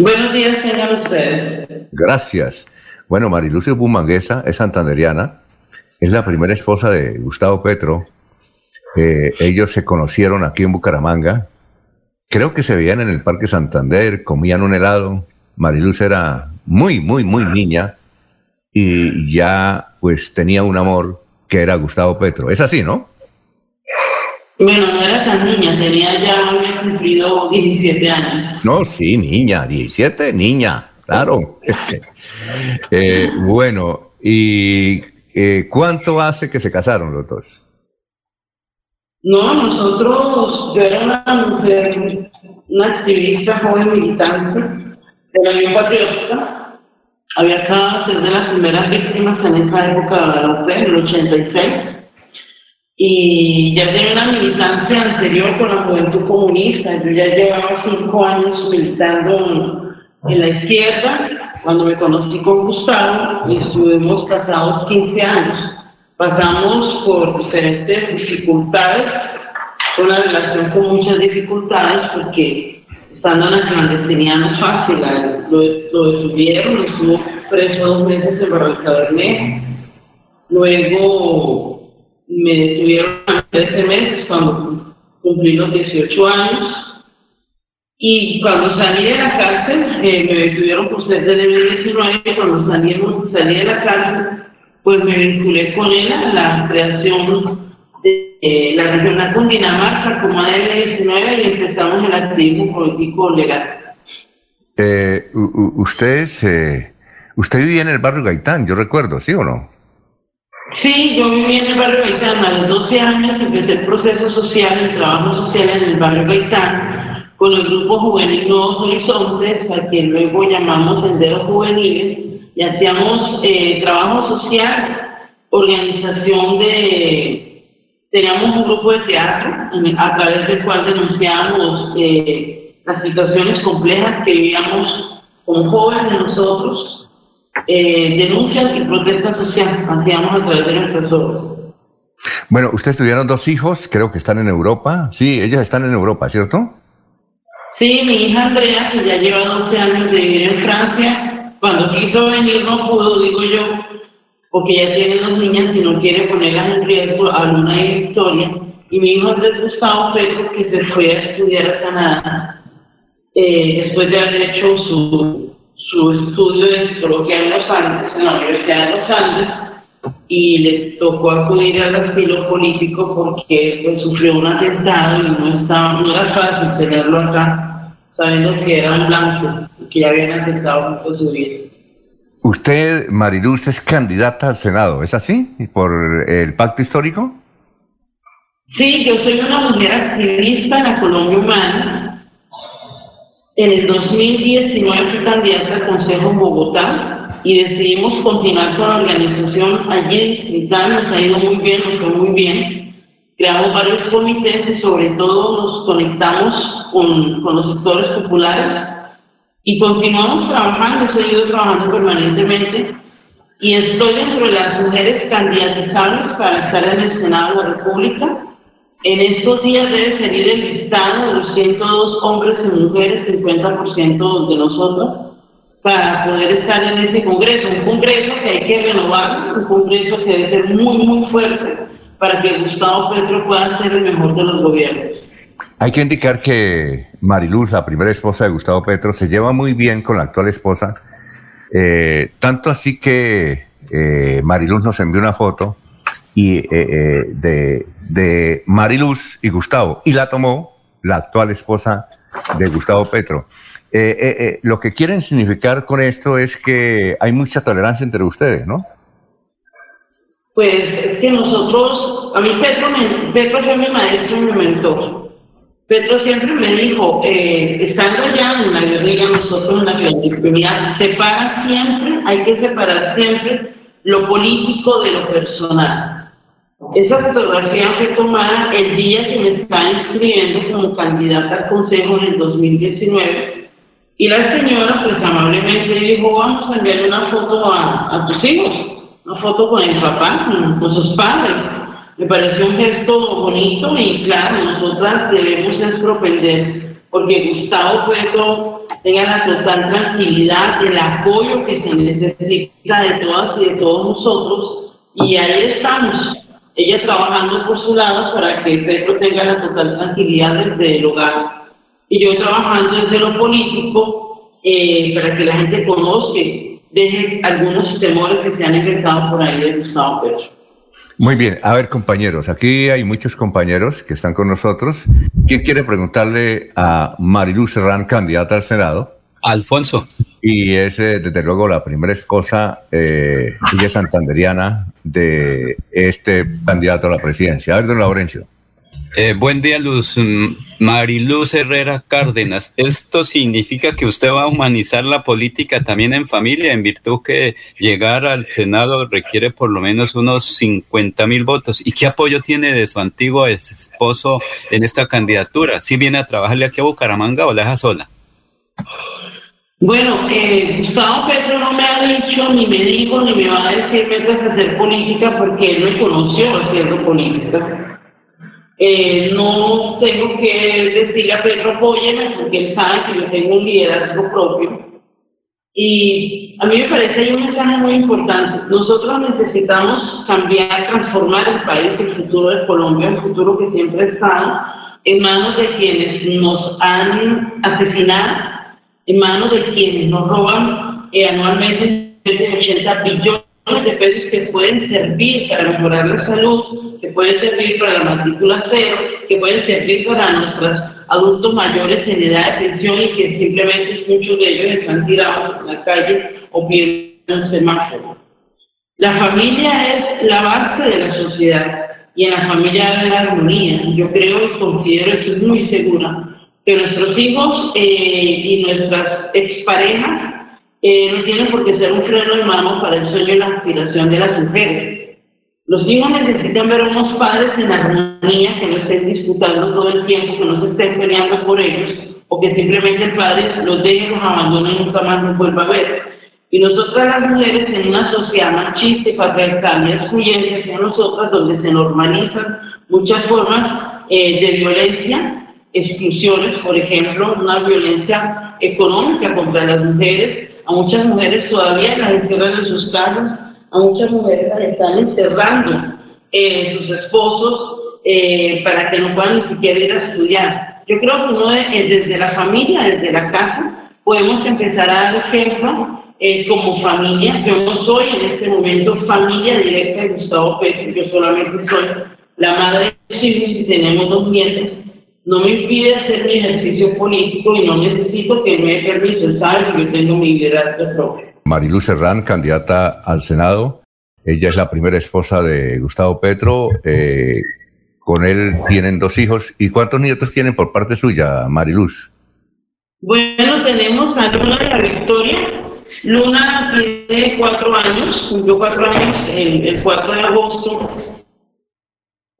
Buenos días, tengan ustedes. Gracias. Bueno, Marilucio Bumanguesa es santanderiana, es la primera esposa de Gustavo Petro. Eh, ellos se conocieron aquí en Bucaramanga. Creo que se veían en el Parque Santander, comían un helado. Mariluz era muy, muy, muy niña y ya pues tenía un amor que era Gustavo Petro. Es así, ¿no? Bueno, no era tan niña, tenía ya, había cumplido 17 años. No, sí, niña, 17, niña, claro. Eh, bueno, ¿y eh, cuánto hace que se casaron los dos? No, nosotros, yo era una mujer, una activista joven militante de la Unión Patriótica. Había acabado de ser de las primeras víctimas en esa época de en el 86 y ya tenía una militancia anterior con la juventud comunista. Yo ya llevaba cinco años militando en la izquierda cuando me conocí con Gustavo y estuvimos casados 15 años. Pasamos por diferentes dificultades, una relación con muchas dificultades porque estando en la clandestinidad no es fácil. Lo, lo detuvieron, estuvo preso dos meses en Barranca Cabernet. Luego me detuvieron a 13 meses cuando cumplí los 18 años. Y cuando salí de la cárcel, eh, me detuvieron por ser de 19 y cuando salí, salí de la cárcel, pues me vinculé con él a la creación de eh, la regional con Dinamarca como ADL19 y empezamos el activismo político legal. Eh, usted, usted vivía en el barrio Gaitán, yo recuerdo, ¿sí o no? Sí, yo viví en el barrio Gaitán. A los 12 años empecé el proceso social, el trabajo social en el barrio Gaitán, con el grupo juvenil Nuevos Horizontes, a quien luego llamamos Senderos Juveniles, y hacíamos eh, trabajo social, organización de... Teníamos un grupo de teatro a través del cual denunciábamos eh, las situaciones complejas que vivíamos como jóvenes nosotros eh, denuncias y protestas sociales hacíamos a través de nuestras obras. Bueno, ustedes tuvieron dos hijos, creo que están en Europa. Sí, ellos están en Europa, ¿cierto? Sí, mi hija Andrea, que ya lleva 12 años de vivir en Francia, cuando quiso venir no pudo, digo yo, porque ya tiene dos niñas y no quiere ponerlas en riesgo a Luna y Victoria. Y mi hijo Andrés Gustavo Petro, que se fue a estudiar a Canadá, eh, después de haber hecho su su estudio de psicología en los Andes, en la Universidad de los Andes, y le tocó acudir al asilo político porque pues, sufrió un atentado y no, estaba, no era fácil tenerlo acá, sabiendo que era un blanco y que ya habían atentado por su vida. Usted, Mariluz, es candidata al Senado, ¿es así? ¿Por el pacto histórico? Sí, yo soy una mujer activista en la Colombia Humana en el 2019 fui candidata al Consejo Bogotá y decidimos continuar con la organización allí. Nos ha ido muy bien, nos fue muy bien. Creamos varios comités y sobre todo nos conectamos con, con los sectores populares y continuamos trabajando, he seguido trabajando permanentemente. Y estoy dentro de las mujeres candidatizables para estar en el Senado de la República en estos días debe salir el listado de los 102 hombres y mujeres, 50% de nosotros, para poder estar en ese congreso. Un congreso que hay que renovar, un congreso que debe ser muy, muy fuerte para que Gustavo Petro pueda ser el mejor de los gobiernos. Hay que indicar que Mariluz, la primera esposa de Gustavo Petro, se lleva muy bien con la actual esposa, eh, tanto así que eh, Mariluz nos envió una foto y, eh, eh, de, de Mariluz y Gustavo, y la tomó la actual esposa de Gustavo Petro. Eh, lo que quieren significar con esto es que hay mucha tolerancia entre ustedes, ¿no? Pues es que nosotros, a mí Petro, me, Petro fue mi maestro y mi mentor. Petro siempre me dijo, estando ya en la guerrilla, nosotros en la clandestinidad, separa siempre, hay que separar siempre lo político de lo personal. Esa fotografía fue tomada el día que me estaba inscribiendo como candidata al consejo en el 2019 y la señora pues amablemente dijo vamos a enviarle una foto a, tus hijos, una foto con el papá, con, sus padres. Me pareció un gesto bonito y claro, nosotras debemos es propender porque Gustavo Petro tenga la total tranquilidad, el apoyo que se necesita de todas y de todos nosotros. Y ahí estamos, ella trabajando por su lado para que Petro tenga la total tranquilidad desde el hogar. Y yo trabajando desde lo político eh, para que la gente conozca, deje algunos temores que se han inventado por ahí de Gustavo Petro. Muy bien, a ver compañeros, aquí hay muchos compañeros que están con nosotros. ¿Quién quiere preguntarle a Marilu Serrán, candidata al Senado? Alfonso. Y es eh, desde luego la primera esposa, eh, santanderiana, de este candidato a la presidencia. A ver, don Laurencio. Eh, buen día, Luz. Mm, Mariluz Herrera Cárdenas. ¿Esto significa que usted va a humanizar la política también en familia, en virtud que llegar al Senado requiere por lo menos unos 50 mil votos? ¿Y qué apoyo tiene de su antiguo esposo en esta candidatura? ¿Si viene a trabajarle aquí a Bucaramanga o la deja sola? Bueno, eh, Gustavo Petro no me ha dicho, ni me dijo, ni me va a decir mientras hacer política porque él me conoció haciendo política. Eh, no tengo que decirle a Pedro apóyeme porque él sabe que yo tengo un liderazgo propio. Y a mí me parece hay un mensaje muy importante. Nosotros necesitamos cambiar, transformar el país, el futuro de Colombia, el futuro que siempre está en manos de quienes nos han asesinado, en manos de quienes nos roban eh, anualmente 80 billones de pesos que pueden servir para mejorar la salud, que pueden servir para la matrícula cero, que pueden servir para nuestros adultos mayores en edad de pensión y que simplemente muchos de ellos están tirados en la calle o pierden un semáforo. La familia es la base de la sociedad y en la familia hay armonía. Yo creo y considero, estoy muy segura, que nuestros hijos eh, y nuestras exparejas eh, no tiene por qué ser un freno de mano para el sueño y la aspiración de las mujeres. Los hijos necesitan ver a unos padres en armonía, que no estén disputando todo el tiempo, que no se estén peleando por ellos, o que simplemente el padre los deje, los abandone y nunca más los vuelva a ver. Y nosotras las mujeres en una sociedad machista y patriarcal y excluyente hacia nosotras, donde se normalizan muchas formas eh, de violencia, exclusiones, por ejemplo, una violencia económica contra las mujeres, a muchas mujeres todavía las encierran en sus casas, a muchas mujeres las están encerrando eh, sus esposos eh, para que no puedan ni siquiera ir a estudiar. Yo creo que uno desde la familia, desde la casa, podemos empezar a dar ejemplo eh, como familia. Yo no soy en este momento familia directa de Gustavo Pérez, yo solamente soy la madre de sus hijos y tenemos dos nietos no me impide hacer mi ejercicio político y no necesito que me dé permiso, sabe que yo tengo mi liderazgo propio. Marilu Serrán, candidata al Senado. Ella es la primera esposa de Gustavo Petro. Eh, con él tienen dos hijos. ¿Y cuántos nietos tienen por parte suya, Mariluz? Bueno, tenemos a Luna de la Victoria. Luna tiene cuatro años, cumplió cuatro años el, el 4 de agosto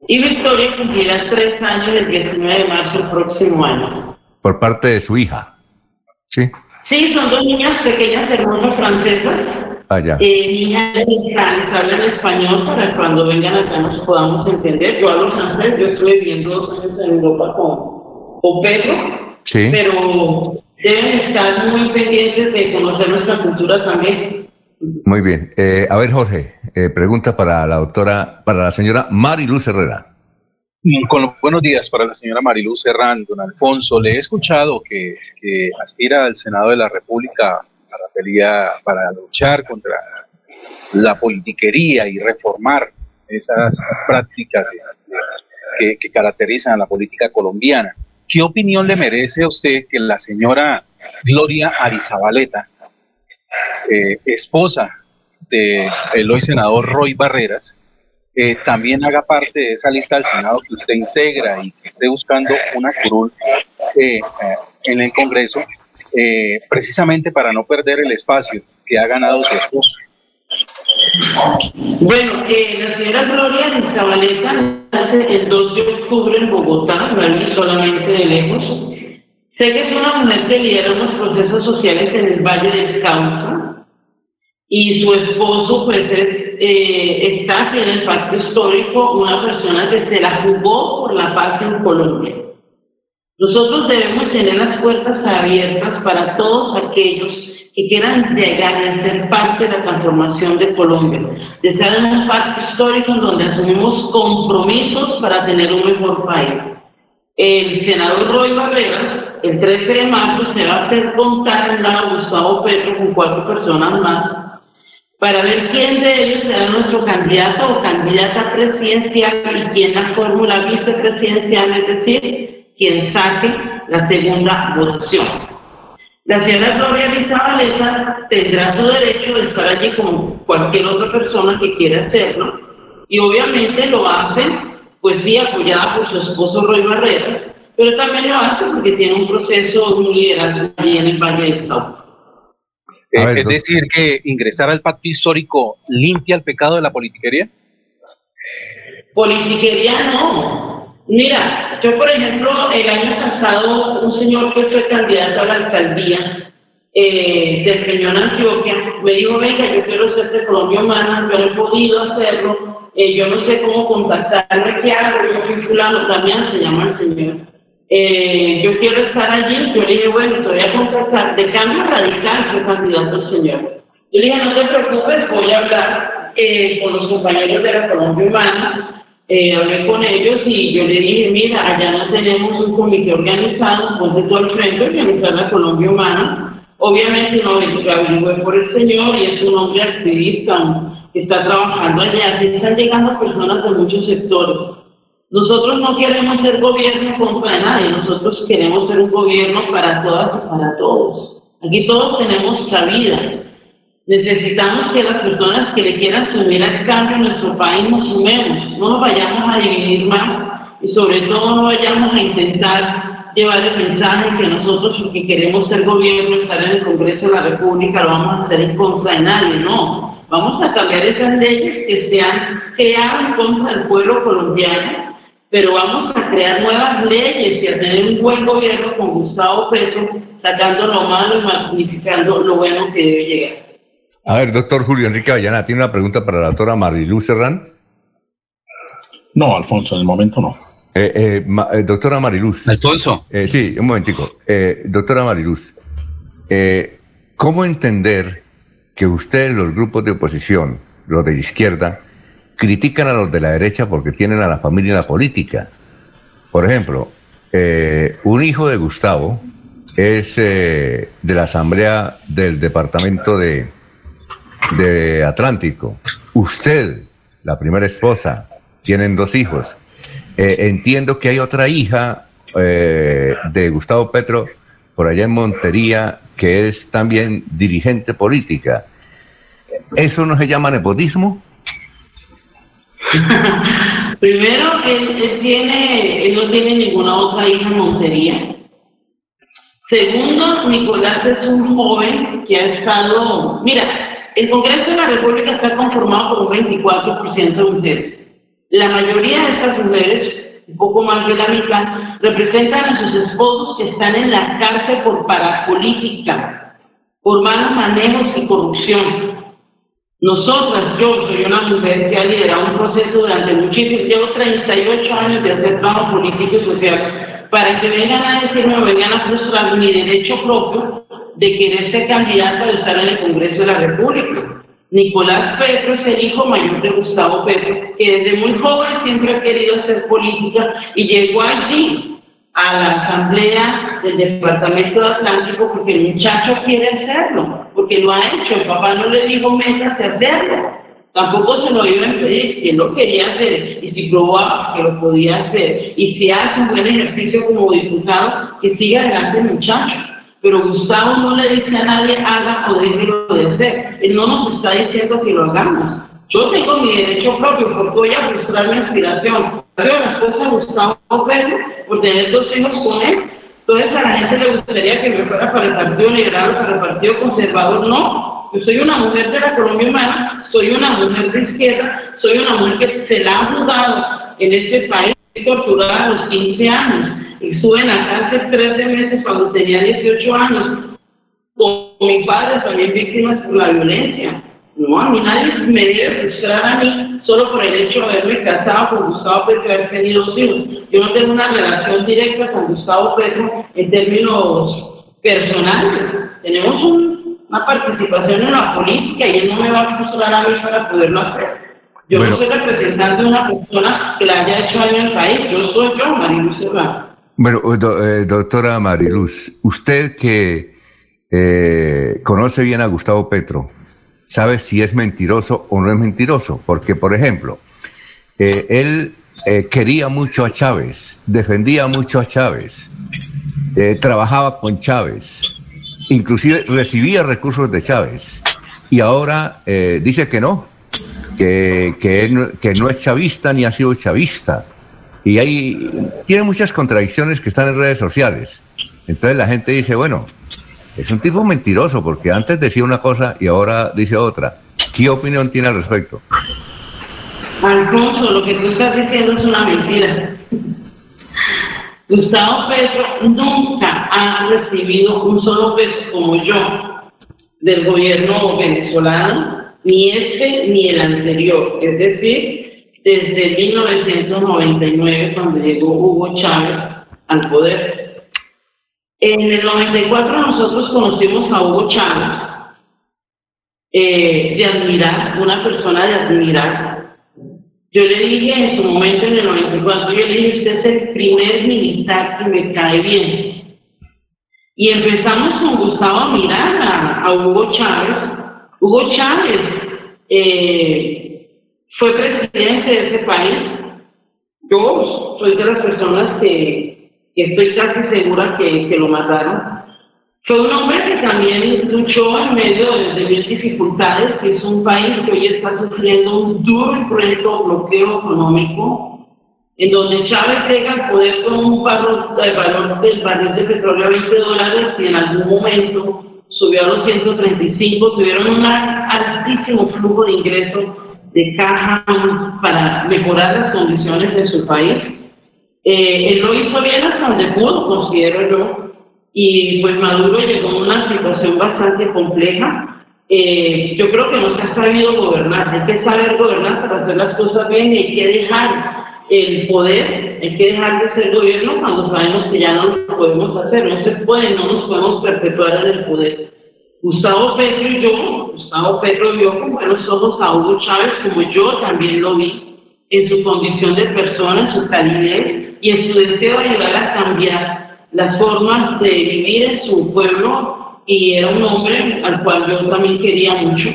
y Victoria cumplirá tres años el 19 de marzo del próximo año. Por parte de su hija. Sí. Sí, son dos niñas pequeñas, hermosas francesas. Allá. Ah, eh, niñas que hablan español para cuando vengan acá nos podamos entender. Yo hablo francés, yo estuve viviendo dos años en Europa con, con Pedro. Sí. Pero deben estar muy pendientes de conocer nuestra cultura también. Muy bien. Eh, a ver, Jorge, eh, pregunta para la doctora, para la señora Mariluz Herrera. Mm, buenos días para la señora Mariluz Herrán, don Alfonso. Le he escuchado que, aspira al Senado de la República para, pelear, para luchar contra la politiquería y reformar esas prácticas que, que caracterizan a la política colombiana. ¿Qué opinión le merece a usted que la señora Gloria Arizabaleta, eh, esposa del hoy senador Roy Barreras, eh, también haga parte de esa lista del Senado que usted integra y que esté buscando una curul eh, en el Congreso, precisamente para no perder el espacio que ha ganado su esposo. Bueno, la señora Gloria Zabaleta nace el 2 de octubre en Bogotá, la solamente de lejos. Sé que es una mujer que lidera unos procesos sociales en el Valle del Cauca, y su esposo pues eh, está aquí en el pacto histórico, una persona que se la jugó por la paz en Colombia. Nosotros debemos tener las puertas abiertas para todos aquellos que quieran llegar a ser parte de la transformación de Colombia, de ser un pacto histórico en donde asumimos compromisos para tener un mejor país. El senador Roy Barreras, el 13 de marzo, se va a hacer contar en la Gustavo Petro con cuatro personas más para ver quién de ellos será nuestro candidato o candidata presidencial y quién la fórmula vicepresidencial, es decir, quien saque la segunda votación. La señora Gloria Lizabaleta tendrá su derecho de estar allí como cualquier otra persona que quiera hacerlo y obviamente lo hace, pues sí, apoyada por su esposo Roy Barreras, pero también lo hace porque tiene un proceso, un liderazgo allí en el Valle de Estado. Eh, es decir, que ingresar al pacto histórico limpia el pecado de la politiquería. Politiquería no, Mira, yo por ejemplo, el año pasado, un señor que fue candidato a la alcaldía eh, de Peñón, Antioquia, me dijo, venga, yo quiero ser de Colombia Humana, yo no he podido hacerlo, eh, yo no sé cómo contactarme, ¿qué hago? Yo soy fulano, también se llama el señor. Eh, yo quiero estar allí, yo le dije, bueno, te voy a contactar, de cambio radical fue candidato señor. Yo le dije, no te preocupes, voy a hablar eh, con los compañeros de la Colombia Humana, eh, hablé con ellos y yo le dije, mira, allá no tenemos un comité organizado, ponte todo frente, organizar la Colombia Humana. Obviamente no averigué por el señor y es un hombre activista que está trabajando allá. Están llegando personas de muchos sectores. Nosotros no queremos ser gobierno contra nadie, nosotros queremos ser un gobierno para todas y para todos. Aquí todos tenemos cabida. Necesitamos que las personas que le quieran sumir al cambio en nuestro país nos sumemos, no nos vayamos a dividir más y sobre todo no vayamos a intentar llevar el mensaje que nosotros que queremos ser gobierno, estar en el Congreso de la República, lo vamos a hacer en contra de nadie, no. Vamos a cambiar esas leyes que se han creado en contra del pueblo colombiano, pero vamos a crear nuevas leyes y a tener un buen gobierno con Gustavo Petro, sacando lo malo y magnificando lo bueno que debe llegar. A ver, doctor Julio Enrique Avellana, ¿tiene una pregunta para la doctora Mariluz Serrán? No, Alfonso, en el momento no. Eh, eh, eh doctora Mariluz. Alfonso. Eh, sí, un momentico. doctora Mariluz, ¿cómo entender que ustedes, los grupos de oposición, los de izquierda, critican a los de la derecha porque tienen a la familia en la política? Por ejemplo, un hijo de Gustavo es de la Asamblea del Departamento de de Atlántico. Usted, la primera esposa, tienen dos hijos. Eh, entiendo que hay otra hija eh, de Gustavo Petro por allá en Montería que es también dirigente política. ¿Eso no se llama nepotismo? Primero, él, tiene, él no tiene ninguna otra hija Montería. Segundo, Nicolás es un joven que ha estado, mira, el Congreso de la República está conformado por un 24% de mujeres. La mayoría de estas mujeres, un poco más de la mitad, representan a sus esposos que están en la cárcel por parapolítica, por malos manejos y corrupción. Nosotras, yo soy una mujer que ha liderado un proceso durante muchísimos, llevo 38 años de hacer trabajo político y social, para que vengan a decirme vengan a frustrar mi derecho propio de querer ser candidato de estar en el Congreso de la República. Nicolás Petro es el hijo mayor de Gustavo Petro, que desde muy joven siempre ha querido hacer política y llegó allí a la asamblea del Departamento de Atlántico porque el muchacho quiere hacerlo, porque lo ha hecho, el papá no le dijo metas de hacerlo, tampoco se lo iba a impedir, que lo quería hacer, y si probaba que lo podía hacer, y si hace un buen ejercicio como diputado, que siga adelante el muchacho. Pero Gustavo no le dice a nadie haga o deje de hacer. Él no nos está diciendo que lo hagamos. Yo tengo mi derecho propio porque voy a frustrar mi aspiración. La esposa de Gustavo Pérez por tener dos hijos con él. Entonces a la gente le gustaría que me fuera para el Partido Liberal para el Partido Conservador. No, yo soy una mujer de la Colombia Humana, soy una mujer de izquierda, soy una mujer que se la ha jugado en este país, torturada a los 15 años Estuve en la cárcel 13 meses cuando tenía 18 años, con mi padre también víctimas por la violencia. No, a mí nadie me debe frustrar a mí solo por el hecho de haberme casado con Gustavo Petro y haber tenido dos hijos. Yo no tengo una relación directa con Gustavo Petro en términos personales. Tenemos una participación en la política y él no me va a frustrar a mí para poderlo hacer. Yo no soy representante de una persona que le haya hecho daño al país. Yo soy yo, Mariluz Serrano. Bueno, eh, doctora Mariluz, usted que eh, conoce bien a Gustavo Petro, sabe si es mentiroso o no es mentiroso. Porque, por ejemplo, eh, él eh, quería mucho a Chávez, defendía mucho a Chávez, eh, trabajaba con Chávez, inclusive recibía recursos de Chávez. Y ahora dice que no, que, que, que no es chavista ni ha sido chavista. Y ahí tiene muchas contradicciones que están en redes sociales. Entonces la gente dice, bueno, es un tipo mentiroso porque antes decía una cosa y ahora dice otra. ¿Qué opinión tiene al respecto? Alfonso, lo que tú estás diciendo es una mentira. Gustavo Petro nunca ha recibido un solo peso como yo del gobierno venezolano, ni este ni el anterior. Es decir, desde 1999, cuando llegó Hugo Chávez al poder, en el 94 nosotros conocimos a Hugo Chávez, eh, de admirar, una persona de admirar. Yo le dije en su momento, en el 94, yo le dije, usted es el primer militar que me cae bien. Y empezamos con Gustavo a mirar a, Hugo Chávez. Hugo Chávez eh, fue presidente de ese país. Yo soy de las personas que que estoy casi segura que, que lo mataron. Fue un hombre que también luchó en medio de, mil dificultades, que es un país que hoy está sufriendo un duro y cruento bloqueo económico, en donde Chávez llega al poder con un valor, valor del barril de petróleo a 20 dólares y en algún momento subió a los 135, tuvieron un altísimo flujo de ingresos de caja para mejorar las condiciones de su país él lo hizo bien hasta donde pudo, considero yo, y pues Maduro llegó a una situación bastante compleja. Eh, yo creo que no se ha sabido gobernar, hay que saber gobernar para hacer las cosas bien y hay que dejar el poder, hay que dejar de ser gobierno cuando sabemos que ya no lo podemos hacer, no se puede, no nos podemos perpetuar en el poder. Gustavo Petro y yo, Gustavo Petro vio con buenos ojos a Hugo Chávez como yo también lo vi en su condición de persona, en su calidez, y en su deseo de ayudar a cambiar las formas de vivir en su pueblo y era un hombre al cual yo también quería mucho,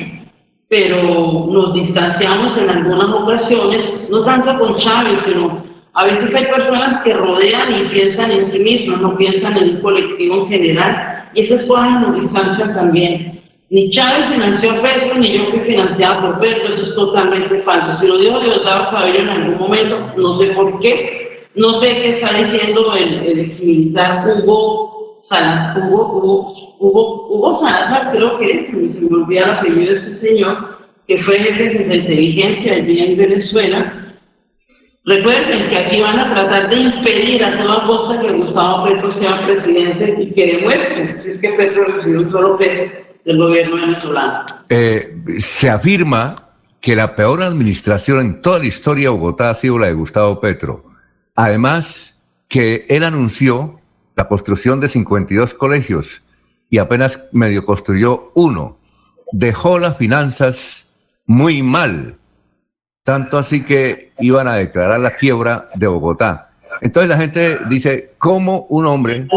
pero nos distanciamos en algunas ocasiones, no tanto con Chávez, sino a veces hay personas que rodean y piensan en sí mismos, no piensan en un colectivo en general, y esas cosas nos distancian también. Ni Chávez financió a Petro, ni yo fui financiada por Petro, eso es totalmente falso. Si lo dijo Diosdado Cabello en algún momento, no sé por qué, no sé qué está diciendo el, el ex militar Hugo Salazar, Hugo, Hugo, Hugo, Salazar, creo que es, se me olvida el apellido de este señor, que fue jefe de inteligencia allí en Venezuela. Recuerden que aquí van a tratar de impedir a toda costa que Gustavo Petro sea presidente y que demuestre si es que Petro recibió un solo peso del gobierno venezolano. Eh, se afirma que la peor administración en toda la historia de Bogotá ha sido la de Gustavo Petro. Además, que él anunció la construcción de 52 colegios y apenas medio construyó uno. Dejó las finanzas muy mal, tanto así que iban a declarar la quiebra de Bogotá. Entonces la gente dice, ¿cómo un hombre...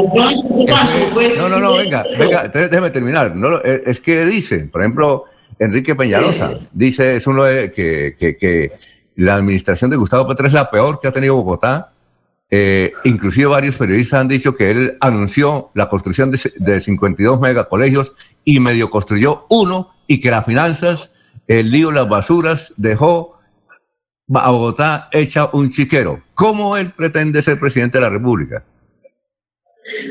no, no, no, venga, venga, déjeme terminar. No, es que dicen, por ejemplo, Enrique Peñalosa, dice, es uno de que, que, que la administración de Gustavo Petro es la peor que ha tenido Bogotá. Eh, inclusive varios periodistas han dicho que él anunció la construcción de, de 52 megacolegios y medio construyó uno y que las finanzas, el lío, las basuras, dejó a Bogotá hecha un chiquero. ¿Cómo él pretende ser presidente de la República?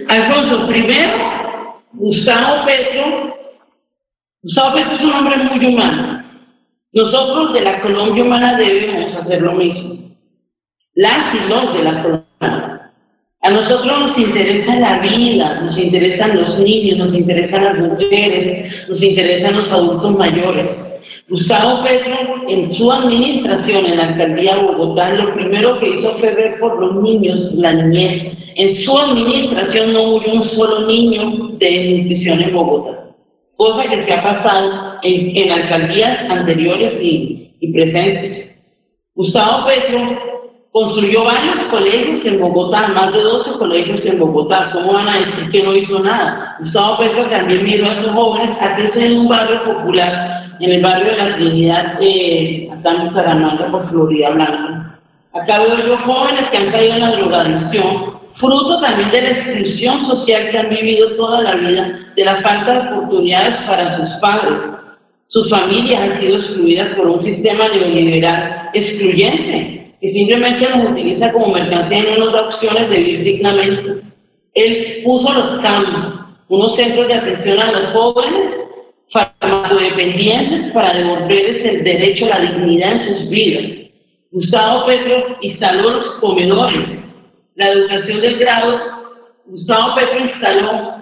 Alfonso, primero, Gustavo Petro, Gustavo Petro es un hombre muy humano. Nosotros de la Colombia Humana debemos hacer lo mismo. Las y los de la Colombia. A nosotros nos interesa la vida, nos interesan los niños, nos interesan las mujeres, nos interesan los adultos mayores. Gustavo Petro, en su administración en la alcaldía de Bogotá, lo primero que hizo fue ver por los niños, la niñez. En su administración no hubo un solo niño de nutrición en Bogotá, cosa que se ha pasado en, alcaldías anteriores y, y presentes. Gustavo Petro Construyó varios colegios en Bogotá, más de 12 colegios en Bogotá. ¿Cómo van a decir que no hizo nada? Gustavo Petro también miró a esos jóvenes a crecer en un barrio popular, en el barrio de la Trinidad, eh, acá en Bucaramanga, por Florida Blanca. Acá veo yo jóvenes que han caído en la drogadicción, fruto también de la exclusión social que han vivido toda la vida, de la falta de oportunidades para sus padres. Sus familias han sido excluidas por un sistema neoliberal excluyente que simplemente nos utiliza como mercancía y no nos da opciones de vivir dignamente. Él puso los cambios, unos centros de atención a los jóvenes, farmacodependientes para devolverles el derecho a la dignidad en sus vidas. Gustavo Petro instaló los comedores, la educación del grado. Gustavo Petro instaló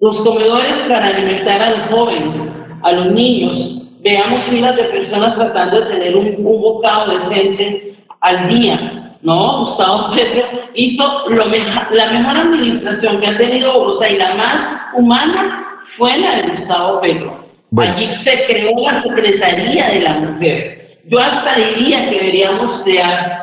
los comedores para alimentar a los jóvenes, a los niños, veamos miles de personas tratando de tener un, un bocado decente al día. No, Gustavo Petro hizo lo la mejor administración que ha tenido Bogotá y la más humana fue la de Gustavo Petro. Allí se creó la Secretaría de la Mujer. Yo hasta diría que deberíamos crear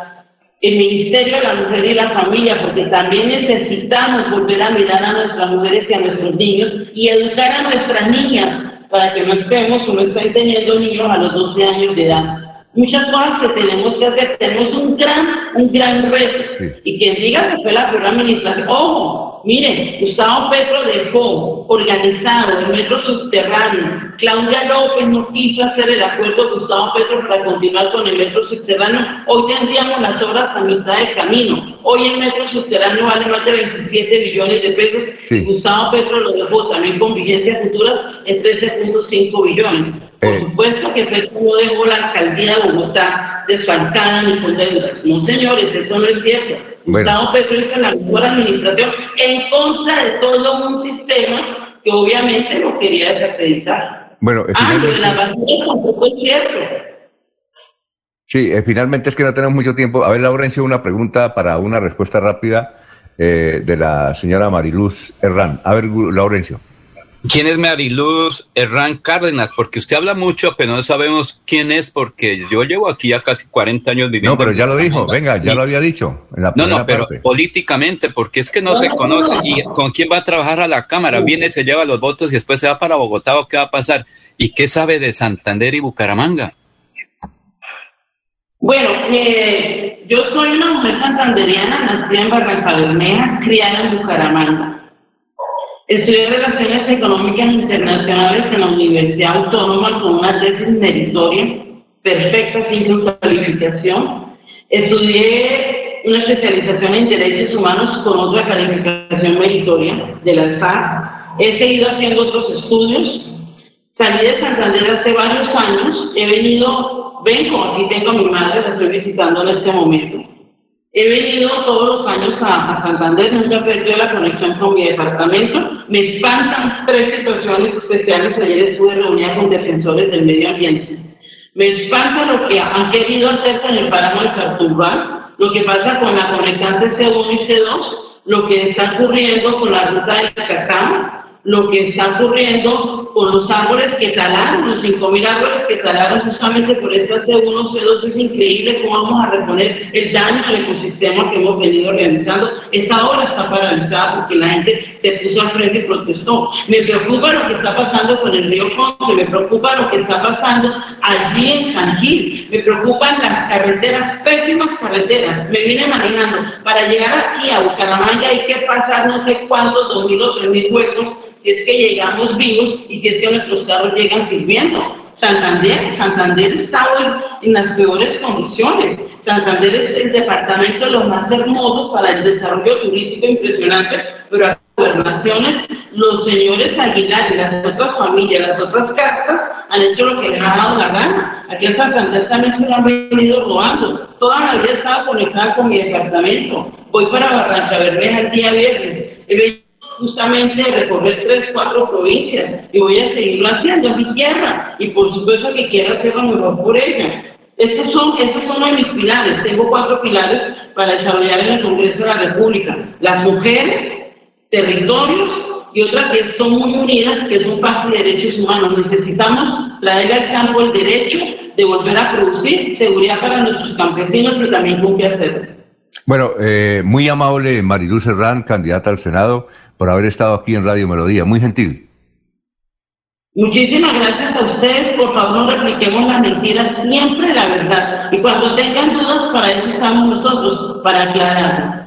el Ministerio de la Mujer y la Familia, porque también necesitamos volver a mirar a nuestras mujeres y a nuestros niños y educar a nuestras niñas para que no estemos o estén teniendo niños a los 12 años de edad. Muchas cosas que tenemos que hacer, tenemos un gran, un gran reto. Y quien diga que fue la peor administración, ojo, miren, Gustavo Petro dejó organizado el metro subterráneo. Claudia López no quiso hacer el acuerdo con Gustavo Petro para continuar con el metro subterráneo. Hoy tendríamos las obras a mitad de camino. Hoy el metro subterráneo vale más de 27 billones de pesos. Gustavo Petro lo dejó también con vigencia futura en 13.5 billones. Por eh. supuesto que Petro no dejó la alcaldía de Bogotá desfalcada ni con deudas. No, señores, eso no es cierto. Gustavo Petro hizo la mejor administración en contra de todo un sistema que obviamente no quería desacreditar. Bueno, ah, la tampoco es cierto. Sí, eh, finalmente es que no tenemos mucho tiempo. A ver, Laurencio, una pregunta para una respuesta rápida eh, de la señora Mariluz Herrán. A ver, Laurencio. ¿Quién es Mariluz Herrán Cárdenas? Porque usted habla mucho, pero no sabemos quién es, porque yo llevo aquí ya casi 40 años viviendo. No, pero ya lo dijo, venga, ya lo había dicho. no, no, pero políticamente, porque es que no se conoce. ¿Y con quién va a trabajar a la Cámara? Viene, se lleva los votos y después se va para Bogotá o qué va a pasar. ¿Y qué sabe de Santander y Bucaramanga? Bueno, eh, yo soy una mujer santanderiana, nacida en Barranca Bermeja, criada en Bucaramanga. Estudié Relaciones Económicas Internacionales en la Universidad Autónoma con una tesis meritoria, perfecta sin calificación. Estudié una especialización en Derechos Humanos con otra calificación meritoria de la SAC. He seguido haciendo otros estudios. Salí de Santander hace varios años. He venido, vengo, aquí tengo a mi madre, la estoy visitando en este momento. He venido todos los años a, Santander, nunca he perdido la conexión con mi departamento. Me espantan tres situaciones especiales. Ayer estuve reunida con defensores del medio ambiente. Me espanta lo que han querido hacer con el páramo de Carturbal, lo que pasa con la conectante C1 y C2, lo que está ocurriendo con la ruta del Cacama, lo que está ocurriendo con los árboles que talaron, los 5.000 árboles que talaron justamente por esta C1, C2, es increíble cómo vamos a reponer el daño al ecosistema que hemos venido realizando. Esta obra está paralizada porque la gente se puso al frente y protestó. Me preocupa lo que está pasando con el río Conce, me preocupa lo que está pasando allí en San Gil, me preocupan las carreteras, pésimas carreteras. Me vine manejando. Para llegar aquí a Bucaramanga hay que pasar no sé cuántos, dos mil o tres mil huecos si es que llegamos vivos y si es que nuestros carros llegan sirviendo. Santander, Santander está en las peores condiciones. Santander es el departamento de los más hermosos para el desarrollo turístico impresionante, pero gobernaciones, los señores Aguilar y las otras familias, las otras casas, han hecho lo que les ha dado la gana. Aquí en Santander también se han venido robando. Toda la vida estaba conectada con mi departamento. Voy para Barranca Bermeja el día viernes justamente recorrer tres, cuatro provincias y voy a seguirlo haciendo, en mi tierra y por supuesto que quiero hacer lo mejor por ella. Estos son, estos son de mis pilares. Tengo cuatro pilares para desarrollar en el Congreso de la República. Las mujeres, territorios y otras que son muy unidas, que son paz y derechos humanos. Necesitamos traer al campo el derecho de volver a producir seguridad para nuestros campesinos, pero también con qué hacer. Bueno, eh, muy amable Mariluz Serrán, candidata al Senado, por haber estado aquí en Radio Melodía. Muy gentil. Muchísimas gracias a ustedes. Por favor, no repliquemos las mentiras, siempre la verdad. Y cuando tengan dudas, para eso estamos nosotros, para aclarar.